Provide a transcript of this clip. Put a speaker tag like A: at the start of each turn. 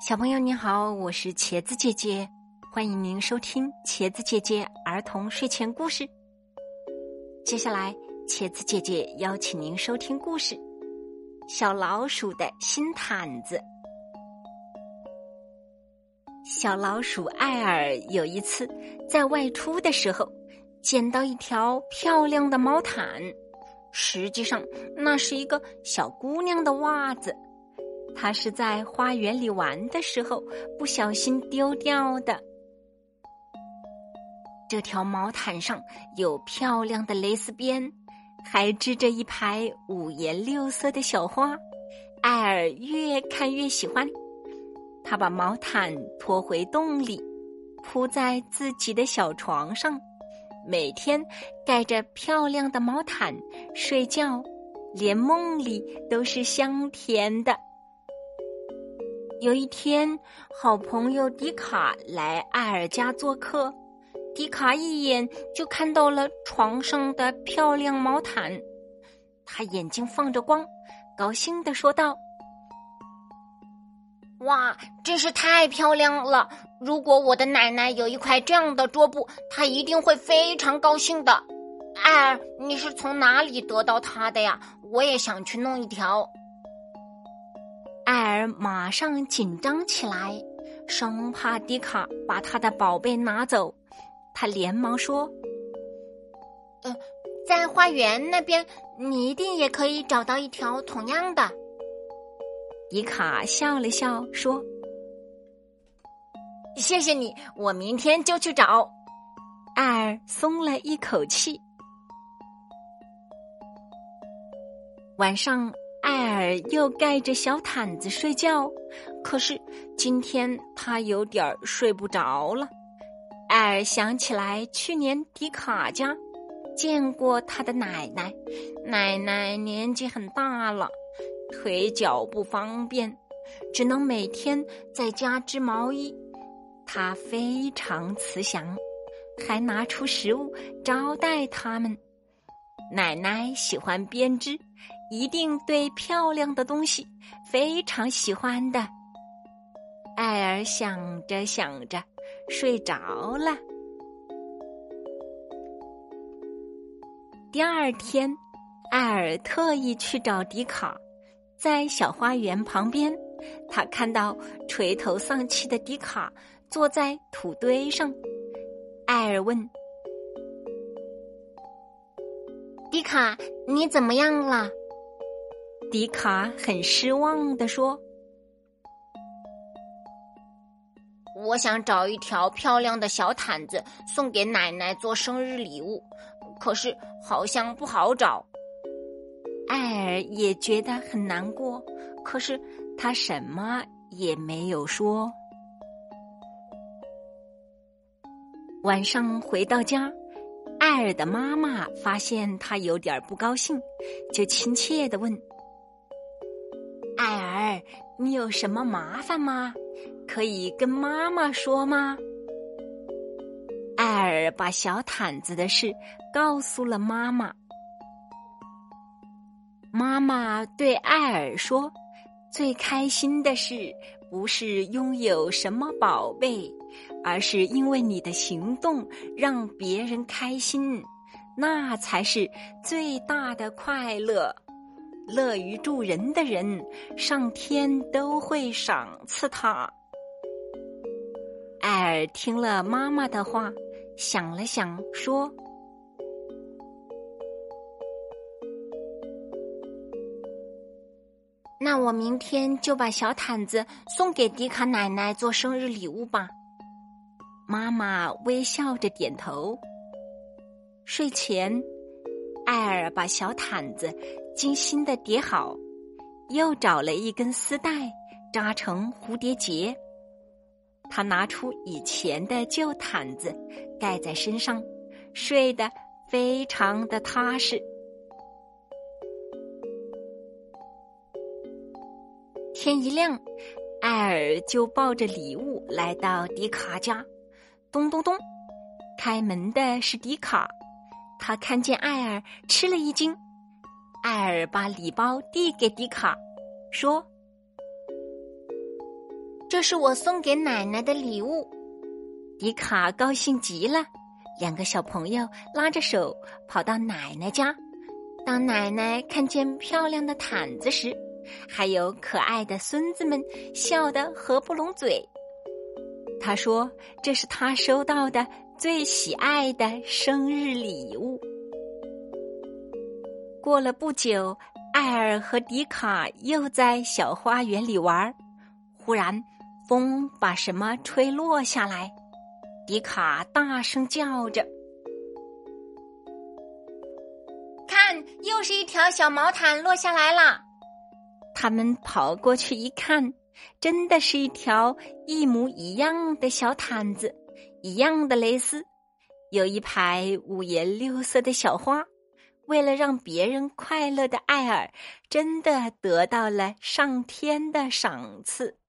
A: 小朋友你好，我是茄子姐姐，欢迎您收听茄子姐姐儿童睡前故事。接下来，茄子姐姐邀请您收听故事《小老鼠的新毯子》。小老鼠艾尔有一次在外出的时候，捡到一条漂亮的毛毯，实际上那是一个小姑娘的袜子。他是在花园里玩的时候不小心丢掉的。这条毛毯上有漂亮的蕾丝边，还织着一排五颜六色的小花。艾尔越看越喜欢，他把毛毯拖回洞里，铺在自己的小床上，每天盖着漂亮的毛毯睡觉，连梦里都是香甜的。有一天，好朋友迪卡来艾尔家做客，迪卡一眼就看到了床上的漂亮毛毯，他眼睛放着光，高兴的说道：“
B: 哇，真是太漂亮了！如果我的奶奶有一块这样的桌布，她一定会非常高兴的。艾尔，你是从哪里得到它的呀？我也想去弄一条。”
A: 艾尔马上紧张起来，生怕迪卡把他的宝贝拿走。他连忙说：“
B: 呃，在花园那边，你一定也可以找到一条同样的。”
A: 迪卡笑了笑说：“
B: 谢谢你，我明天就去找。”
A: 艾尔松了一口气。晚上。艾尔又盖着小毯子睡觉，可是今天他有点儿睡不着了。艾尔想起来去年迪卡家见过他的奶奶，奶奶年纪很大了，腿脚不方便，只能每天在家织毛衣。他非常慈祥，还拿出食物招待他们。奶奶喜欢编织。一定对漂亮的东西非常喜欢的。艾尔想着想着，睡着了。第二天，艾尔特意去找迪卡，在小花园旁边，他看到垂头丧气的迪卡坐在土堆上。艾尔问：“
B: 迪卡，你怎么样了？”
A: 迪卡很失望的说：“
B: 我想找一条漂亮的小毯子送给奶奶做生日礼物，可是好像不好找。”
A: 艾尔也觉得很难过，可是他什么也没有说。晚上回到家，艾尔的妈妈发现他有点不高兴，就亲切的问。你有什么麻烦吗？可以跟妈妈说吗？艾尔把小毯子的事告诉了妈妈。妈妈对艾尔说：“最开心的事不是拥有什么宝贝，而是因为你的行动让别人开心，那才是最大的快乐。”乐于助人的人，上天都会赏赐他。艾尔听了妈妈的话，想了想，说：“
B: 那我明天就把小毯子送给迪卡奶奶做生日礼物吧。”
A: 妈妈微笑着点头。睡前，艾尔把小毯子。精心的叠好，又找了一根丝带扎成蝴蝶结。他拿出以前的旧毯子盖在身上，睡得非常的踏实。天一亮，艾尔就抱着礼物来到迪卡家。咚咚咚，开门的是迪卡，他看见艾尔，吃了一惊。艾尔把礼包递给迪卡，说：“
B: 这是我送给奶奶的礼物。
A: 迪卡高兴极了，两个小朋友拉着手跑到奶奶家。当奶奶看见漂亮的毯子时，还有可爱的孙子们，笑得合不拢嘴。他说：“这是他收到的最喜爱的生日礼物。”过了不久，艾尔和迪卡又在小花园里玩，忽然风把什么吹落下来。迪卡大声叫着：“
B: 看，又是一条小毛毯落下来了！”
A: 他们跑过去一看，真的是一条一模一样的小毯子，一样的蕾丝，有一排五颜六色的小花。为了让别人快乐的艾尔，真的得到了上天的赏赐。